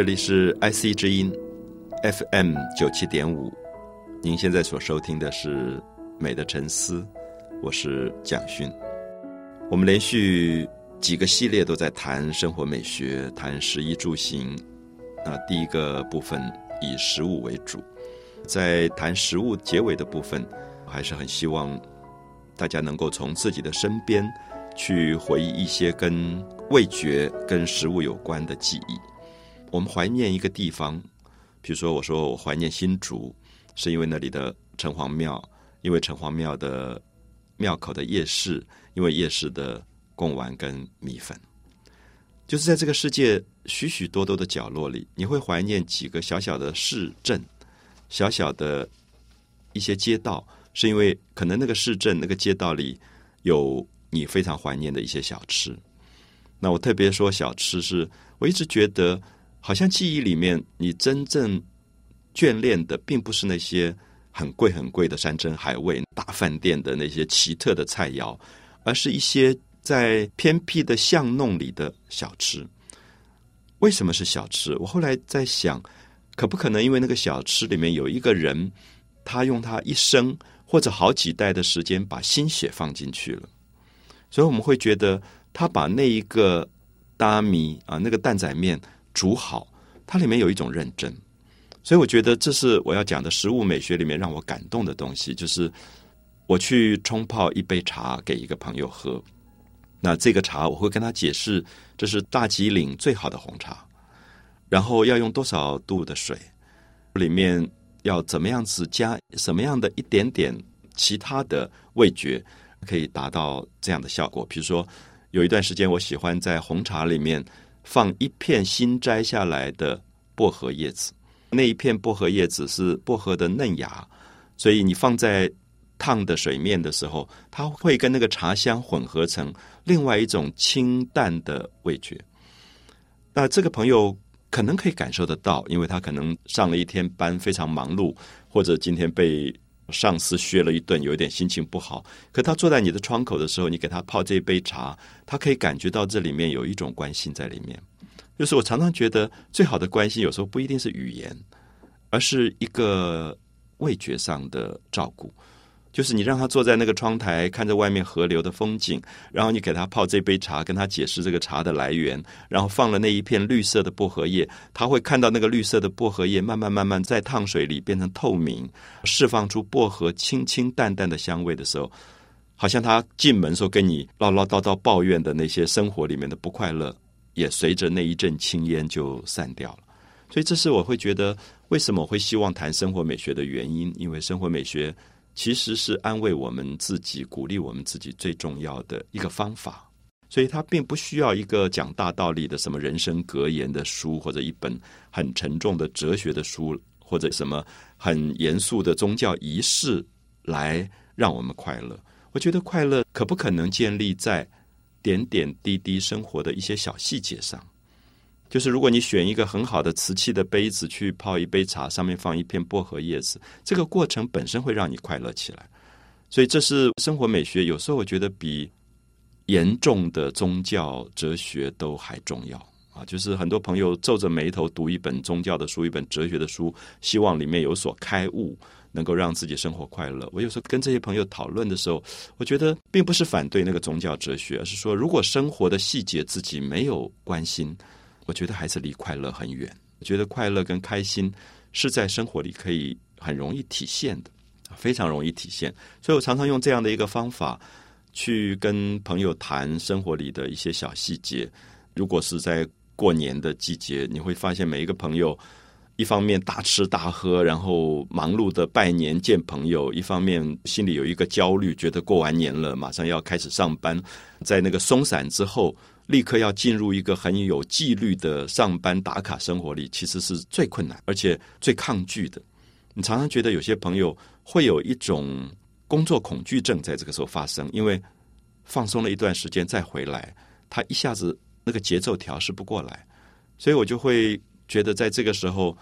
这里是 IC 之音 FM 九七点五，您现在所收听的是《美的沉思》，我是蒋勋。我们连续几个系列都在谈生活美学，谈食衣住行。那第一个部分以食物为主，在谈食物结尾的部分，还是很希望大家能够从自己的身边去回忆一些跟味觉、跟食物有关的记忆。我们怀念一个地方，比如说，我说我怀念新竹，是因为那里的城隍庙，因为城隍庙的庙口的夜市，因为夜市的贡丸跟米粉。就是在这个世界许许多多的角落里，你会怀念几个小小的市镇、小小的一些街道，是因为可能那个市镇、那个街道里有你非常怀念的一些小吃。那我特别说小吃，是我一直觉得。好像记忆里面，你真正眷恋的，并不是那些很贵很贵的山珍海味、大饭店的那些奇特的菜肴，而是一些在偏僻的巷弄里的小吃。为什么是小吃？我后来在想，可不可能因为那个小吃里面有一个人，他用他一生或者好几代的时间把心血放进去了，所以我们会觉得他把那一个大米啊，那个蛋仔面。煮好，它里面有一种认真，所以我觉得这是我要讲的食物美学里面让我感动的东西。就是我去冲泡一杯茶给一个朋友喝，那这个茶我会跟他解释，这是大吉岭最好的红茶，然后要用多少度的水，里面要怎么样子加什么样的一点点其他的味觉，可以达到这样的效果。比如说，有一段时间我喜欢在红茶里面。放一片新摘下来的薄荷叶子，那一片薄荷叶子是薄荷的嫩芽，所以你放在烫的水面的时候，它会跟那个茶香混合成另外一种清淡的味觉。那这个朋友可能可以感受得到，因为他可能上了一天班，非常忙碌，或者今天被。上司削了一顿，有点心情不好。可他坐在你的窗口的时候，你给他泡这一杯茶，他可以感觉到这里面有一种关心在里面。就是我常常觉得，最好的关心有时候不一定是语言，而是一个味觉上的照顾。就是你让他坐在那个窗台，看着外面河流的风景，然后你给他泡这杯茶，跟他解释这个茶的来源，然后放了那一片绿色的薄荷叶，他会看到那个绿色的薄荷叶慢慢慢慢在烫水里变成透明，释放出薄荷清清淡淡的香味的时候，好像他进门时候跟你唠唠叨叨抱怨的那些生活里面的不快乐，也随着那一阵青烟就散掉了。所以这是我会觉得为什么我会希望谈生活美学的原因，因为生活美学。其实是安慰我们自己、鼓励我们自己最重要的一个方法，所以它并不需要一个讲大道理的什么人生格言的书，或者一本很沉重的哲学的书，或者什么很严肃的宗教仪式来让我们快乐。我觉得快乐可不可能建立在点点滴滴生活的一些小细节上？就是如果你选一个很好的瓷器的杯子去泡一杯茶，上面放一片薄荷叶子，这个过程本身会让你快乐起来。所以这是生活美学，有时候我觉得比严重的宗教哲学都还重要啊！就是很多朋友皱着眉头读一本宗教的书、一本哲学的书，希望里面有所开悟，能够让自己生活快乐。我有时候跟这些朋友讨论的时候，我觉得并不是反对那个宗教哲学，而是说，如果生活的细节自己没有关心。我觉得还是离快乐很远。我觉得快乐跟开心是在生活里可以很容易体现的，非常容易体现。所以我常常用这样的一个方法去跟朋友谈生活里的一些小细节。如果是在过年的季节，你会发现每一个朋友一方面大吃大喝，然后忙碌的拜年见朋友；一方面心里有一个焦虑，觉得过完年了，马上要开始上班，在那个松散之后。立刻要进入一个很有纪律的上班打卡生活里，其实是最困难，而且最抗拒的。你常常觉得有些朋友会有一种工作恐惧症，在这个时候发生，因为放松了一段时间再回来，他一下子那个节奏调试不过来。所以我就会觉得，在这个时候，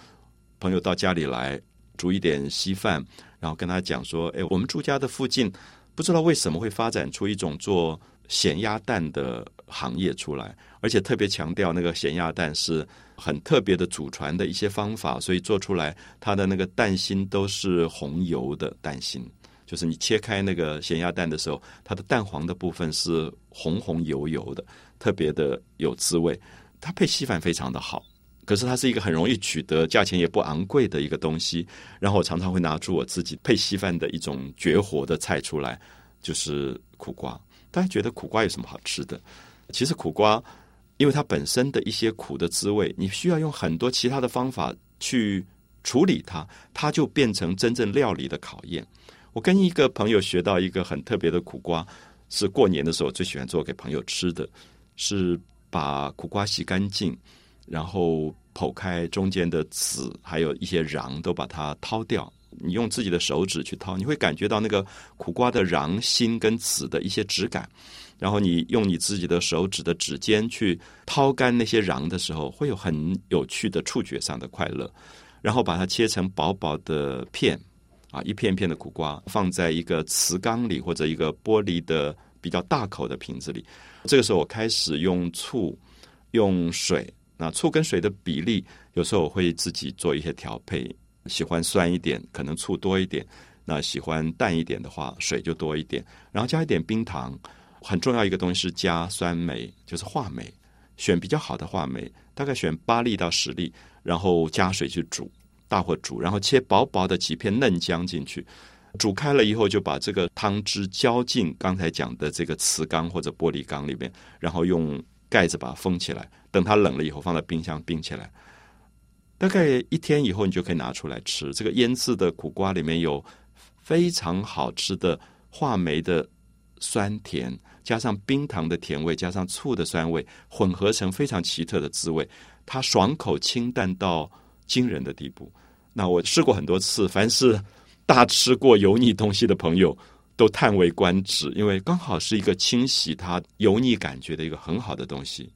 朋友到家里来煮一点稀饭，然后跟他讲说：“哎，我们住家的附近，不知道为什么会发展出一种做。”咸鸭蛋的行业出来，而且特别强调那个咸鸭蛋是很特别的祖传的一些方法，所以做出来它的那个蛋心都是红油的蛋心，就是你切开那个咸鸭蛋的时候，它的蛋黄的部分是红红油油的，特别的有滋味。它配稀饭非常的好。可是它是一个很容易取得、价钱也不昂贵的一个东西。然后我常常会拿出我自己配稀饭的一种绝活的菜出来，就是苦瓜。大家觉得苦瓜有什么好吃的？其实苦瓜，因为它本身的一些苦的滋味，你需要用很多其他的方法去处理它，它就变成真正料理的考验。我跟一个朋友学到一个很特别的苦瓜，是过年的时候最喜欢做给朋友吃的，是把苦瓜洗干净。然后剖开中间的籽，还有一些瓤，都把它掏掉。你用自己的手指去掏，你会感觉到那个苦瓜的瓤、心跟籽的一些质感。然后你用你自己的手指的指尖去掏干那些瓤的时候，会有很有趣的触觉上的快乐。然后把它切成薄薄的片，啊，一片片的苦瓜放在一个瓷缸里或者一个玻璃的比较大口的瓶子里。这个时候我开始用醋，用水。那醋跟水的比例，有时候我会自己做一些调配。喜欢酸一点，可能醋多一点；那喜欢淡一点的话，水就多一点。然后加一点冰糖。很重要一个东西是加酸梅，就是话梅，选比较好的话梅，大概选八粒到十粒，然后加水去煮，大火煮，然后切薄薄的几片嫩姜进去。煮开了以后，就把这个汤汁浇进刚才讲的这个瓷缸或者玻璃缸里面，然后用。盖子把它封起来，等它冷了以后，放在冰箱冰起来。大概一天以后，你就可以拿出来吃。这个腌制的苦瓜里面有非常好吃的话梅的酸甜，加上冰糖的甜味，加上醋的酸味，混合成非常奇特的滋味。它爽口清淡到惊人的地步。那我试过很多次，凡是大吃过油腻东西的朋友。都叹为观止，因为刚好是一个清洗它油腻感觉的一个很好的东西。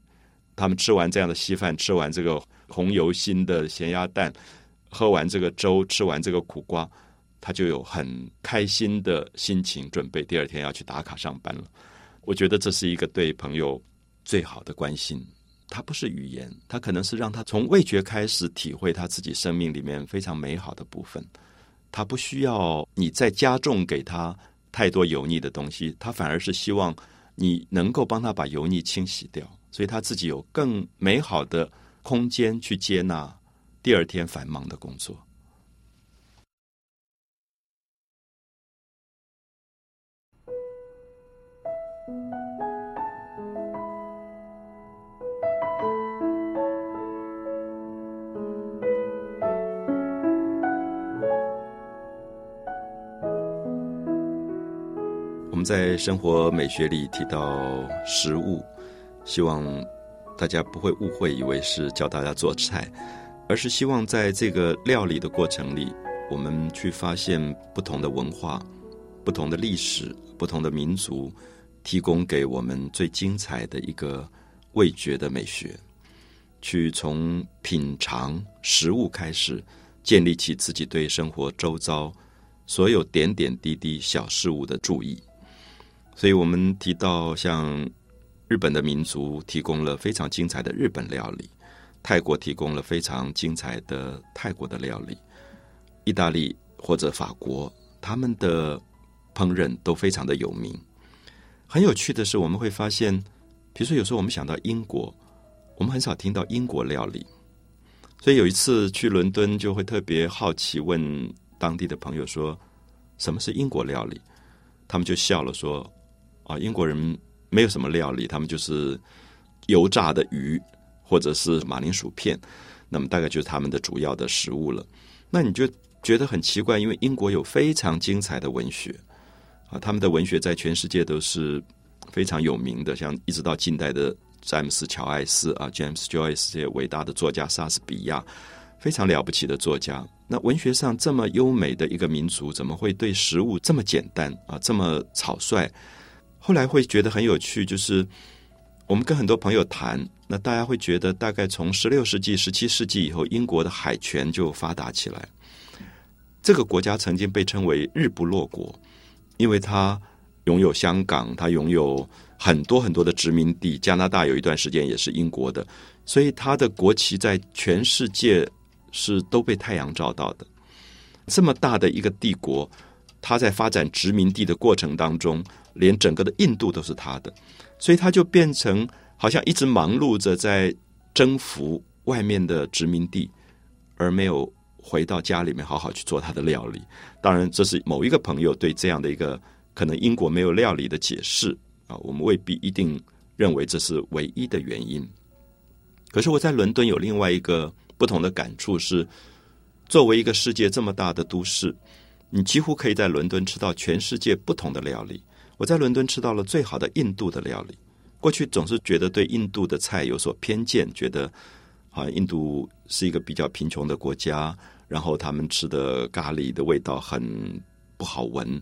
他们吃完这样的稀饭，吃完这个红油心的咸鸭蛋，喝完这个粥，吃完这个苦瓜，他就有很开心的心情，准备第二天要去打卡上班了。我觉得这是一个对朋友最好的关心。它不是语言，它可能是让他从味觉开始体会他自己生命里面非常美好的部分。他不需要你再加重给他。太多油腻的东西，他反而是希望你能够帮他把油腻清洗掉，所以他自己有更美好的空间去接纳第二天繁忙的工作。在生活美学里提到食物，希望大家不会误会，以为是教大家做菜，而是希望在这个料理的过程里，我们去发现不同的文化、不同的历史、不同的民族，提供给我们最精彩的一个味觉的美学，去从品尝食物开始，建立起自己对生活周遭所有点点滴滴小事物的注意。所以我们提到，像日本的民族提供了非常精彩的日本料理，泰国提供了非常精彩的泰国的料理，意大利或者法国，他们的烹饪都非常的有名。很有趣的是，我们会发现，比如说有时候我们想到英国，我们很少听到英国料理。所以有一次去伦敦，就会特别好奇问当地的朋友说：“什么是英国料理？”他们就笑了说。啊，英国人没有什么料理，他们就是油炸的鱼或者是马铃薯片，那么大概就是他们的主要的食物了。那你就觉得很奇怪，因为英国有非常精彩的文学啊，他们的文学在全世界都是非常有名的，像一直到近代的詹姆斯·乔艾斯啊，James Joyce 这些伟大的作家，莎士比亚非常了不起的作家。那文学上这么优美的一个民族，怎么会对食物这么简单啊，这么草率？后来会觉得很有趣，就是我们跟很多朋友谈，那大家会觉得，大概从十六世纪、十七世纪以后，英国的海权就发达起来。这个国家曾经被称为“日不落国”，因为它拥有香港，它拥有很多很多的殖民地。加拿大有一段时间也是英国的，所以它的国旗在全世界是都被太阳照到的。这么大的一个帝国，它在发展殖民地的过程当中，连整个的印度都是他的，所以他就变成好像一直忙碌着在征服外面的殖民地，而没有回到家里面好好去做他的料理。当然，这是某一个朋友对这样的一个可能英国没有料理的解释啊，我们未必一定认为这是唯一的原因。可是我在伦敦有另外一个不同的感触是。作为一个世界这么大的都市，你几乎可以在伦敦吃到全世界不同的料理。我在伦敦吃到了最好的印度的料理。过去总是觉得对印度的菜有所偏见，觉得好像印度是一个比较贫穷的国家，然后他们吃的咖喱的味道很不好闻。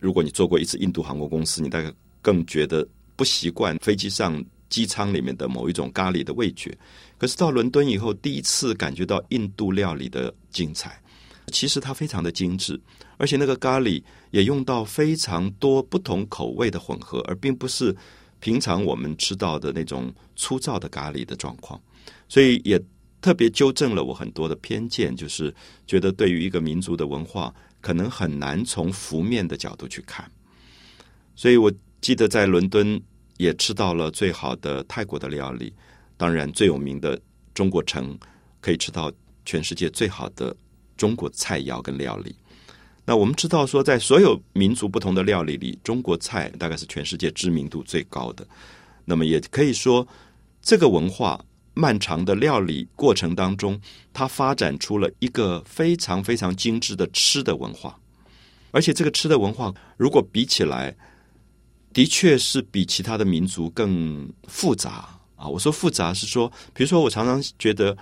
如果你做过一次印度航空公司，你大概更觉得不习惯飞机上。机舱里面的某一种咖喱的味觉，可是到伦敦以后，第一次感觉到印度料理的精彩。其实它非常的精致，而且那个咖喱也用到非常多不同口味的混合，而并不是平常我们吃到的那种粗糙的咖喱的状况。所以也特别纠正了我很多的偏见，就是觉得对于一个民族的文化，可能很难从浮面的角度去看。所以我记得在伦敦。也吃到了最好的泰国的料理，当然最有名的中国城可以吃到全世界最好的中国菜肴跟料理。那我们知道说，在所有民族不同的料理里，中国菜大概是全世界知名度最高的。那么也可以说，这个文化漫长的料理过程当中，它发展出了一个非常非常精致的吃的文化。而且这个吃的文化，如果比起来，的确是比其他的民族更复杂啊！我说复杂是说，比如说我常常觉得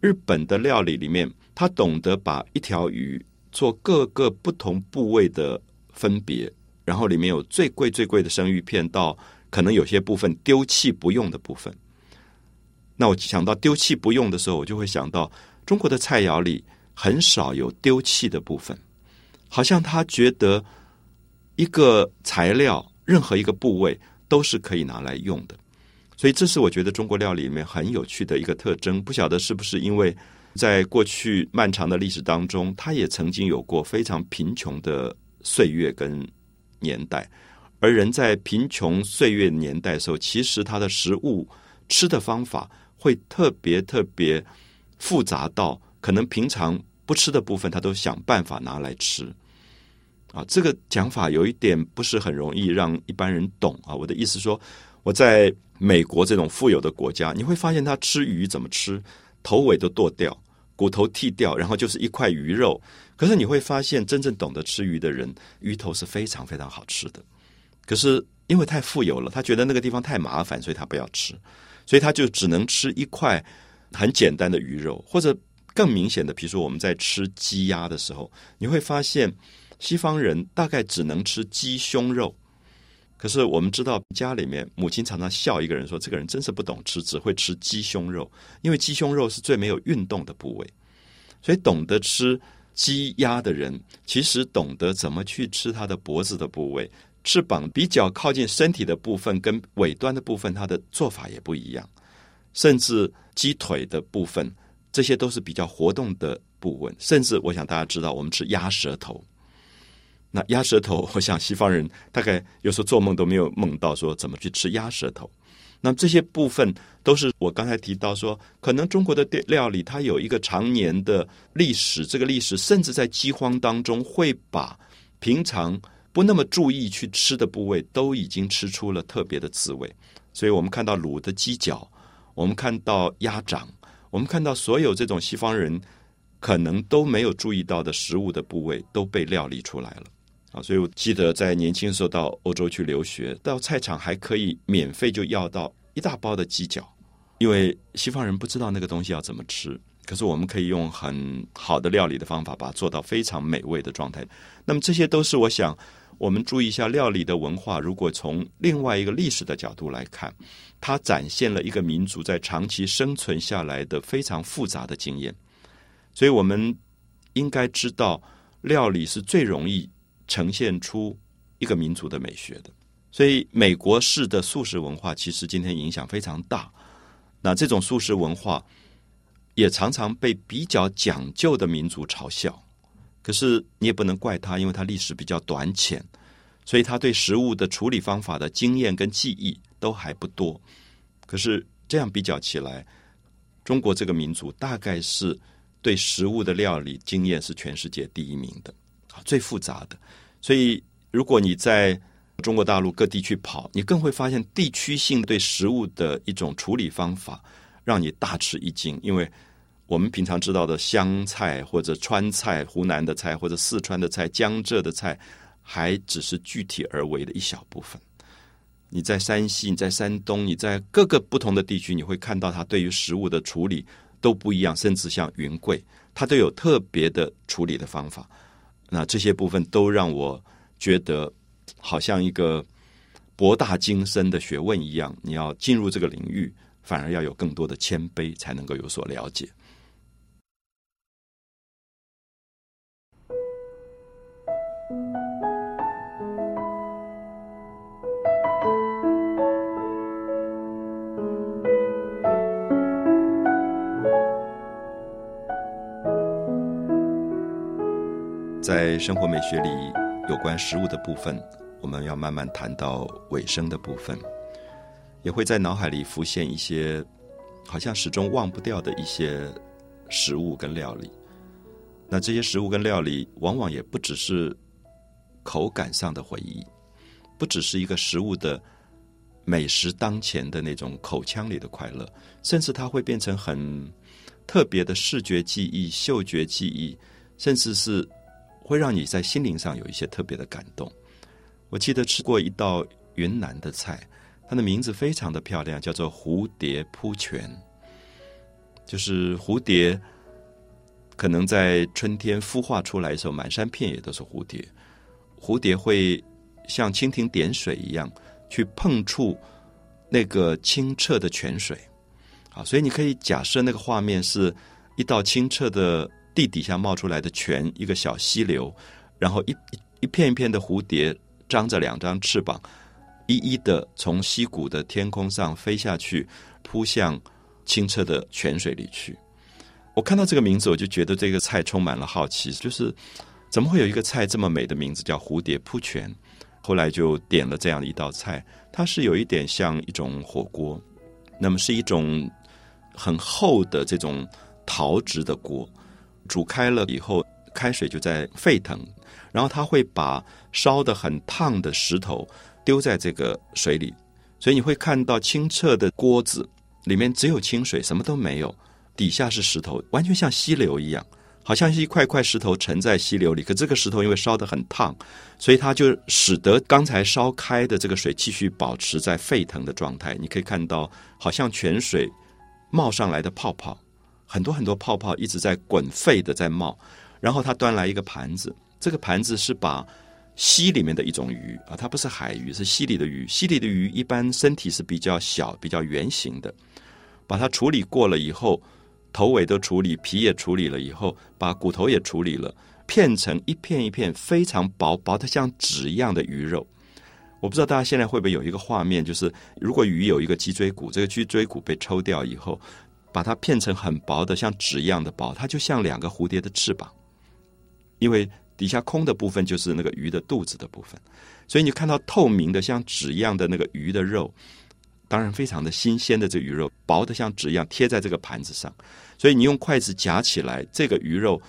日本的料理里面，他懂得把一条鱼做各个不同部位的分别，然后里面有最贵最贵的生鱼片，到可能有些部分丢弃不用的部分。那我想到丢弃不用的时候，我就会想到中国的菜肴里很少有丢弃的部分，好像他觉得一个材料。任何一个部位都是可以拿来用的，所以这是我觉得中国料理里面很有趣的一个特征。不晓得是不是因为在过去漫长的历史当中，它也曾经有过非常贫穷的岁月跟年代，而人在贫穷岁月年代的时候，其实他的食物吃的方法会特别特别复杂到可能平常不吃的部分，他都想办法拿来吃。啊，这个讲法有一点不是很容易让一般人懂啊。我的意思说，我在美国这种富有的国家，你会发现他吃鱼怎么吃，头尾都剁掉，骨头剃掉，然后就是一块鱼肉。可是你会发现，真正懂得吃鱼的人，鱼头是非常非常好吃的。可是因为太富有了，他觉得那个地方太麻烦，所以他不要吃，所以他就只能吃一块很简单的鱼肉，或者更明显的，比如说我们在吃鸡鸭的时候，你会发现。西方人大概只能吃鸡胸肉，可是我们知道家里面母亲常常笑一个人说：“这个人真是不懂吃，只会吃鸡胸肉。”因为鸡胸肉是最没有运动的部位，所以懂得吃鸡鸭的人，其实懂得怎么去吃它的脖子的部位、翅膀比较靠近身体的部分跟尾端的部分，它的做法也不一样。甚至鸡腿的部分，这些都是比较活动的部位。甚至我想大家知道，我们吃鸭舌头。那鸭舌头，我想西方人大概有时候做梦都没有梦到说怎么去吃鸭舌头。那这些部分都是我刚才提到说，可能中国的料理它有一个常年的历史，这个历史甚至在饥荒当中会把平常不那么注意去吃的部位都已经吃出了特别的滋味。所以我们看到卤的鸡脚，我们看到鸭掌，我们看到所有这种西方人可能都没有注意到的食物的部位都被料理出来了。啊，所以我记得在年轻的时候到欧洲去留学，到菜场还可以免费就要到一大包的鸡脚，因为西方人不知道那个东西要怎么吃，可是我们可以用很好的料理的方法把它做到非常美味的状态。那么这些都是我想我们注意一下料理的文化。如果从另外一个历史的角度来看，它展现了一个民族在长期生存下来的非常复杂的经验。所以我们应该知道，料理是最容易。呈现出一个民族的美学的。所以，美国式的素食文化其实今天影响非常大。那这种素食文化也常常被比较讲究的民族嘲笑。可是你也不能怪他，因为他历史比较短浅，所以他对食物的处理方法的经验跟记忆都还不多。可是这样比较起来，中国这个民族大概是对食物的料理经验是全世界第一名的，最复杂的。所以，如果你在中国大陆各地去跑，你更会发现地区性对食物的一种处理方法，让你大吃一惊。因为我们平常知道的湘菜或者川菜、湖南的菜或者四川的菜、江浙的菜，还只是具体而为的一小部分。你在山西、你在山东、你在各个不同的地区，你会看到它对于食物的处理都不一样，甚至像云贵，它都有特别的处理的方法。那这些部分都让我觉得。好像一个博大精深的学问一样，你要进入这个领域，反而要有更多的谦卑，才能够有所了解。在生活美学里。有关食物的部分，我们要慢慢谈到尾声的部分，也会在脑海里浮现一些好像始终忘不掉的一些食物跟料理。那这些食物跟料理，往往也不只是口感上的回忆，不只是一个食物的美食当前的那种口腔里的快乐，甚至它会变成很特别的视觉记忆、嗅觉记忆，甚至是。会让你在心灵上有一些特别的感动。我记得吃过一道云南的菜，它的名字非常的漂亮，叫做蝴蝶扑泉。就是蝴蝶可能在春天孵化出来的时候，满山遍野都是蝴蝶。蝴蝶会像蜻蜓点水一样去碰触那个清澈的泉水。啊，所以你可以假设那个画面是一道清澈的。地底下冒出来的泉，一个小溪流，然后一一片一片的蝴蝶张着两张翅膀，一一的从溪谷的天空上飞下去，扑向清澈的泉水里去。我看到这个名字，我就觉得这个菜充满了好奇，就是怎么会有一个菜这么美的名字叫蝴蝶扑泉？后来就点了这样的一道菜，它是有一点像一种火锅，那么是一种很厚的这种陶制的锅。煮开了以后，开水就在沸腾，然后他会把烧的很烫的石头丢在这个水里，所以你会看到清澈的锅子里面只有清水，什么都没有，底下是石头，完全像溪流一样，好像是一块块石头沉在溪流里。可这个石头因为烧的很烫，所以它就使得刚才烧开的这个水继续保持在沸腾的状态。你可以看到，好像泉水冒上来的泡泡。很多很多泡泡一直在滚沸的在冒，然后他端来一个盘子，这个盘子是把溪里面的一种鱼啊，它不是海鱼，是溪里的鱼。溪里的鱼一般身体是比较小、比较圆形的，把它处理过了以后，头尾都处理，皮也处理了以后，把骨头也处理了，片成一片一片非常薄薄的像纸一样的鱼肉。我不知道大家现在会不会有一个画面，就是如果鱼有一个脊椎骨，这个脊椎骨被抽掉以后。把它片成很薄的，像纸一样的薄，它就像两个蝴蝶的翅膀。因为底下空的部分就是那个鱼的肚子的部分，所以你看到透明的像纸一样的那个鱼的肉，当然非常的新鲜的这鱼肉，薄的像纸一样贴在这个盘子上。所以你用筷子夹起来，这个鱼肉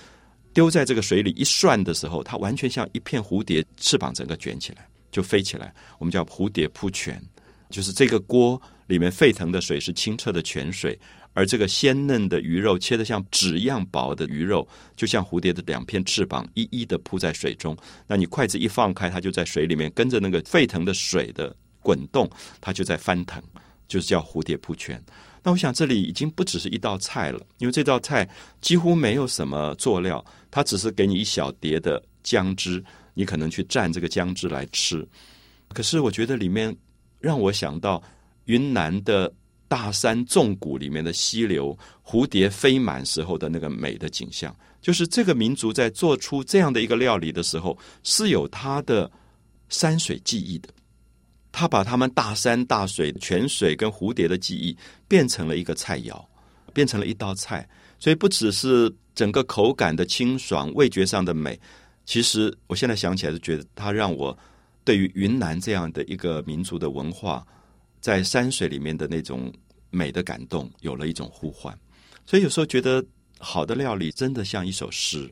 丢在这个水里一涮的时候，它完全像一片蝴蝶翅膀，整个卷起来就飞起来。我们叫蝴蝶扑泉，就是这个锅里面沸腾的水是清澈的泉水。而这个鲜嫩的鱼肉切得像纸一样薄的鱼肉，就像蝴蝶的两片翅膀，一一的铺在水中。那你筷子一放开，它就在水里面跟着那个沸腾的水的滚动，它就在翻腾，就是叫蝴蝶扑泉。那我想这里已经不只是一道菜了，因为这道菜几乎没有什么佐料，它只是给你一小碟的姜汁，你可能去蘸这个姜汁来吃。可是我觉得里面让我想到云南的。大山纵谷里面的溪流，蝴蝶飞满时候的那个美的景象，就是这个民族在做出这样的一个料理的时候，是有它的山水记忆的。他把他们大山大水、泉水跟蝴蝶的记忆变成了一个菜肴，变成了一道菜。所以不只是整个口感的清爽、味觉上的美，其实我现在想起来是觉得它让我对于云南这样的一个民族的文化，在山水里面的那种美的感动有了一种呼唤。所以有时候觉得好的料理真的像一首诗。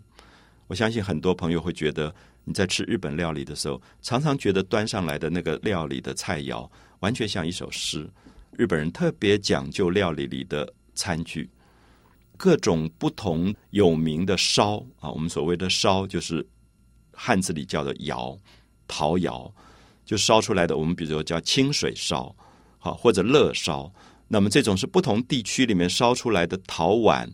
我相信很多朋友会觉得。你在吃日本料理的时候，常常觉得端上来的那个料理的菜肴完全像一首诗。日本人特别讲究料理里的餐具，各种不同有名的烧啊，我们所谓的烧就是汉字里叫做窑，陶窑就烧出来的。我们比如说叫清水烧，好或者乐烧，那么这种是不同地区里面烧出来的陶碗、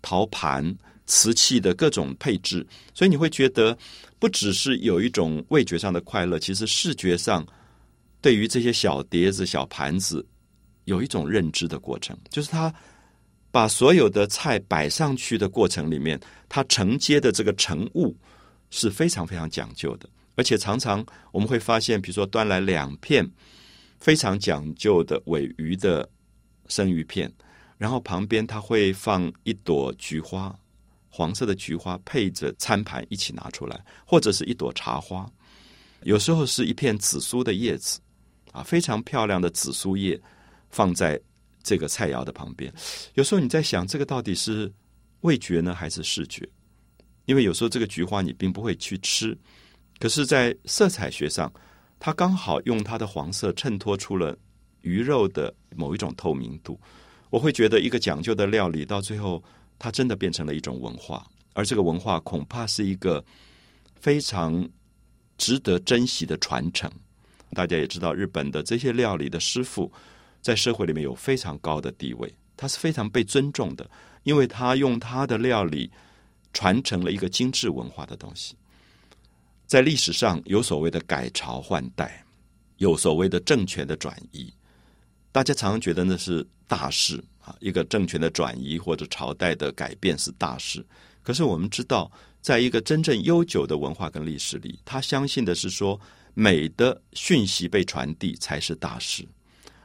陶盘。瓷器的各种配置，所以你会觉得不只是有一种味觉上的快乐，其实视觉上对于这些小碟子、小盘子有一种认知的过程，就是他把所有的菜摆上去的过程里面，他承接的这个盛物是非常非常讲究的，而且常常我们会发现，比如说端来两片非常讲究的尾鱼的生鱼片，然后旁边他会放一朵菊花。黄色的菊花配着餐盘一起拿出来，或者是一朵茶花，有时候是一片紫苏的叶子，啊，非常漂亮的紫苏叶放在这个菜肴的旁边。有时候你在想，这个到底是味觉呢，还是视觉？因为有时候这个菊花你并不会去吃，可是，在色彩学上，它刚好用它的黄色衬托出了鱼肉的某一种透明度。我会觉得，一个讲究的料理到最后。它真的变成了一种文化，而这个文化恐怕是一个非常值得珍惜的传承。大家也知道，日本的这些料理的师傅在社会里面有非常高的地位，他是非常被尊重的，因为他用他的料理传承了一个精致文化的东西。在历史上有所谓的改朝换代，有所谓的政权的转移，大家常常觉得那是大事。啊，一个政权的转移或者朝代的改变是大事。可是我们知道，在一个真正悠久的文化跟历史里，他相信的是说，美的讯息被传递才是大事。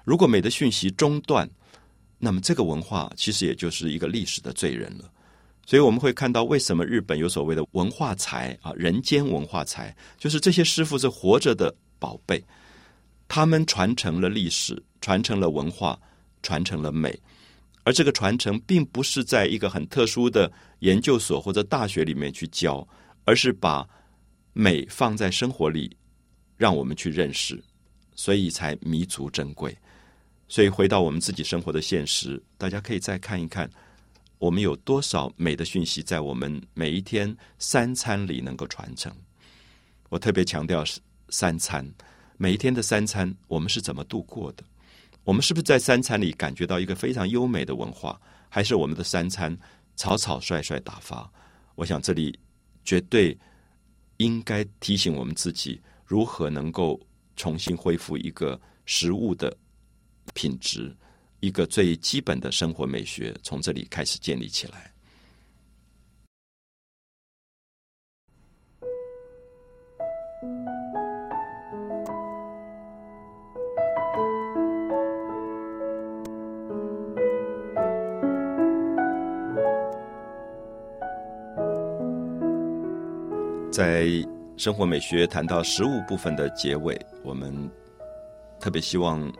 如果美的讯息中断，那么这个文化其实也就是一个历史的罪人了。所以我们会看到，为什么日本有所谓的文化财啊，人间文化财，就是这些师傅是活着的宝贝，他们传承了历史，传承了文化，传承了美。而这个传承并不是在一个很特殊的研究所或者大学里面去教，而是把美放在生活里，让我们去认识，所以才弥足珍贵。所以回到我们自己生活的现实，大家可以再看一看，我们有多少美的讯息在我们每一天三餐里能够传承。我特别强调是三餐，每一天的三餐，我们是怎么度过的？我们是不是在三餐里感觉到一个非常优美的文化？还是我们的三餐草草率率打发？我想这里绝对应该提醒我们自己，如何能够重新恢复一个食物的品质，一个最基本的生活美学，从这里开始建立起来。在生活美学谈到食物部分的结尾，我们特别希望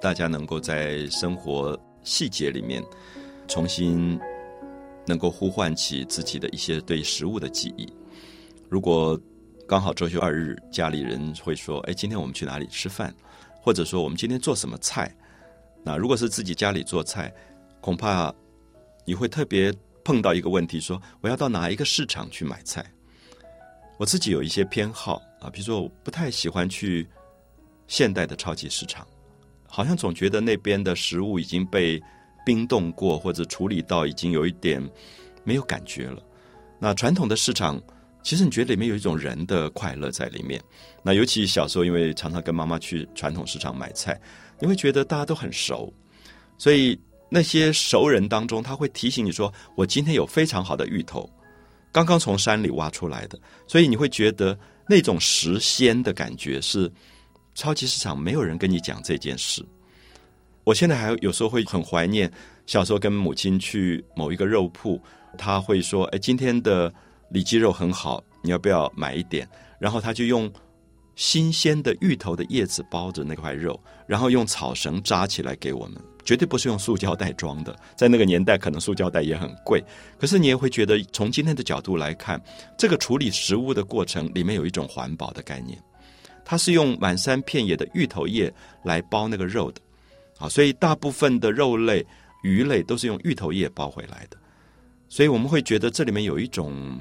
大家能够在生活细节里面重新能够呼唤起自己的一些对食物的记忆。如果刚好周休二日，家里人会说：“哎，今天我们去哪里吃饭？”或者说：“我们今天做什么菜？”那如果是自己家里做菜，恐怕你会特别碰到一个问题：说我要到哪一个市场去买菜？我自己有一些偏好啊，比如说我不太喜欢去现代的超级市场，好像总觉得那边的食物已经被冰冻过或者处理到已经有一点没有感觉了。那传统的市场，其实你觉得里面有一种人的快乐在里面。那尤其小时候，因为常常跟妈妈去传统市场买菜，你会觉得大家都很熟，所以那些熟人当中，他会提醒你说：“我今天有非常好的芋头。”刚刚从山里挖出来的，所以你会觉得那种时鲜的感觉是超级市场没有人跟你讲这件事。我现在还有时候会很怀念小时候跟母亲去某一个肉铺，他会说：“哎，今天的里脊肉很好，你要不要买一点？”然后他就用新鲜的芋头的叶子包着那块肉，然后用草绳扎起来给我们，绝对不是用塑胶袋装的。在那个年代，可能塑胶袋也很贵，可是你也会觉得，从今天的角度来看，这个处理食物的过程里面有一种环保的概念。它是用满山遍野的芋头叶来包那个肉的。啊，所以大部分的肉类、鱼类都是用芋头叶包回来的，所以我们会觉得这里面有一种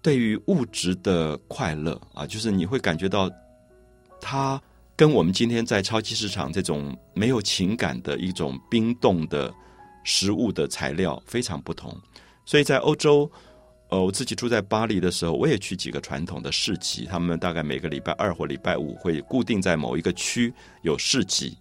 对于物质的快乐啊，就是你会感觉到它跟我们今天在超级市场这种没有情感的一种冰冻的食物的材料非常不同。所以在欧洲，呃，我自己住在巴黎的时候，我也去几个传统的市集，他们大概每个礼拜二或礼拜五会固定在某一个区有市集。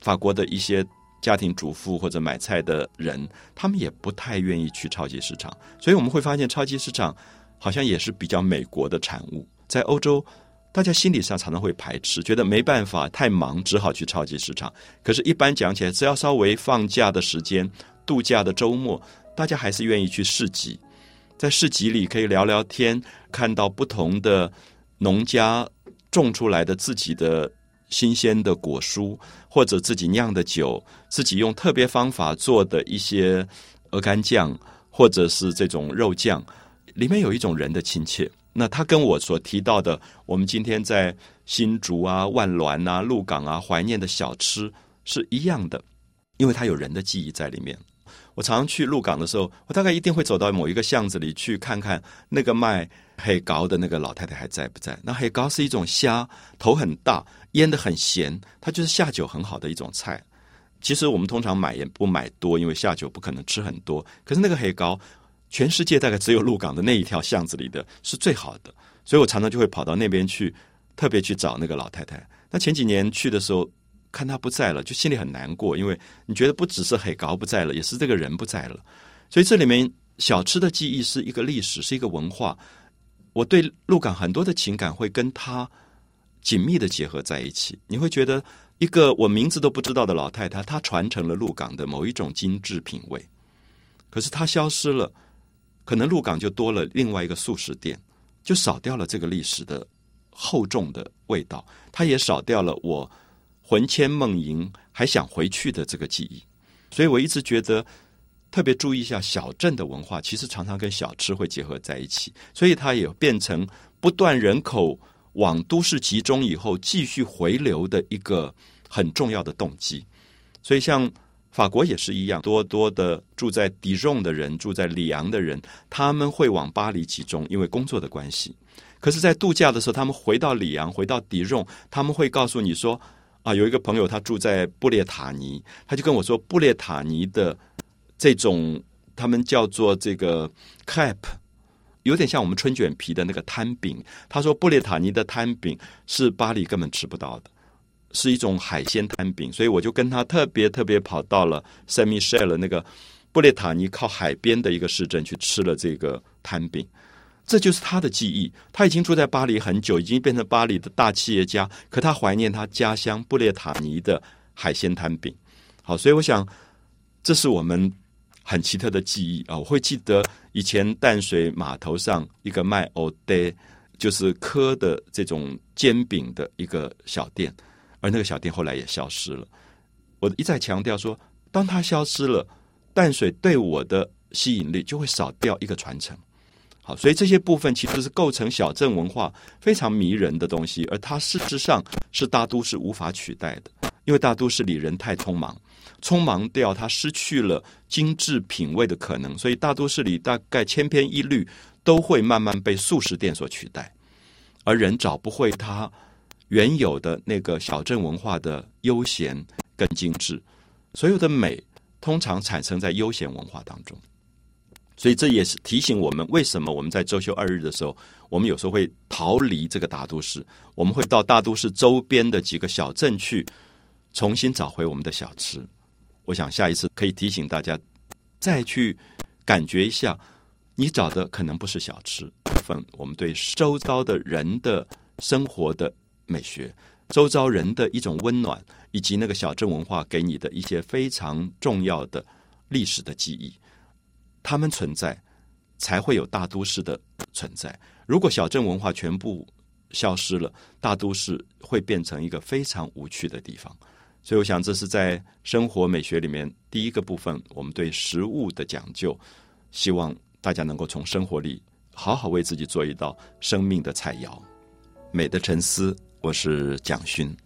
法国的一些家庭主妇或者买菜的人，他们也不太愿意去超级市场，所以我们会发现超级市场好像也是比较美国的产物。在欧洲，大家心理上常常会排斥，觉得没办法，太忙，只好去超级市场。可是，一般讲起来，只要稍微放假的时间、度假的周末，大家还是愿意去市集，在市集里可以聊聊天，看到不同的农家种出来的自己的。新鲜的果蔬，或者自己酿的酒，自己用特别方法做的一些鹅肝酱，或者是这种肉酱，里面有一种人的亲切。那他跟我所提到的，我们今天在新竹啊、万峦啊、鹿港啊怀念的小吃是一样的，因为它有人的记忆在里面。我常常去鹿港的时候，我大概一定会走到某一个巷子里去看看那个卖黑膏的那个老太太还在不在。那黑膏是一种虾，头很大。腌的很咸，它就是下酒很好的一种菜。其实我们通常买也不买多，因为下酒不可能吃很多。可是那个黑膏，全世界大概只有鹿港的那一条巷子里的是最好的，所以我常常就会跑到那边去，特别去找那个老太太。那前几年去的时候，看他不在了，就心里很难过，因为你觉得不只是海高不在了，也是这个人不在了。所以这里面小吃的记忆是一个历史，是一个文化。我对鹿港很多的情感会跟他。紧密的结合在一起，你会觉得一个我名字都不知道的老太太，她传承了鹿港的某一种精致品味。可是她消失了，可能鹿港就多了另外一个素食店，就少掉了这个历史的厚重的味道。它也少掉了我魂牵梦萦还想回去的这个记忆。所以我一直觉得特别注意一下小镇的文化，其实常常跟小吃会结合在一起，所以它也变成不断人口。往都市集中以后，继续回流的一个很重要的动机。所以，像法国也是一样，多多的住在迪荣的人，住在里昂的人，他们会往巴黎集中，因为工作的关系。可是，在度假的时候，他们回到里昂，回到迪荣，他们会告诉你说：“啊，有一个朋友他住在布列塔尼，他就跟我说，布列塔尼的这种他们叫做这个 cap。”有点像我们春卷皮的那个摊饼。他说，布列塔尼的摊饼是巴黎根本吃不到的，是一种海鲜摊饼。所以我就跟他特别特别跑到了圣米歇尔那个布列塔尼靠海边的一个市镇去吃了这个摊饼。这就是他的记忆。他已经住在巴黎很久，已经变成巴黎的大企业家，可他怀念他家乡布列塔尼的海鲜摊饼。好，所以我想，这是我们。很奇特的记忆啊！我会记得以前淡水码头上一个卖欧德，就是科的这种煎饼的一个小店，而那个小店后来也消失了。我一再强调说，当它消失了，淡水对我的吸引力就会少掉一个传承。好，所以这些部分其实是构成小镇文化非常迷人的东西，而它事实上是大都市无法取代的，因为大都市里人太匆忙。匆忙掉，它失去了精致品味的可能，所以大都市里大概千篇一律，都会慢慢被素食店所取代，而人找不回它原有的那个小镇文化的悠闲跟精致。所有的美通常产生在悠闲文化当中，所以这也是提醒我们，为什么我们在周休二日的时候，我们有时候会逃离这个大都市，我们会到大都市周边的几个小镇去，重新找回我们的小吃。我想下一次可以提醒大家，再去感觉一下你找的可能不是小吃部分，我们对周遭的人的生活的美学，周遭人的一种温暖，以及那个小镇文化给你的一些非常重要的历史的记忆，他们存在，才会有大都市的存在。如果小镇文化全部消失了，大都市会变成一个非常无趣的地方。所以，我想这是在生活美学里面第一个部分，我们对食物的讲究，希望大家能够从生活里好好为自己做一道生命的菜肴。美的沉思，我是蒋勋。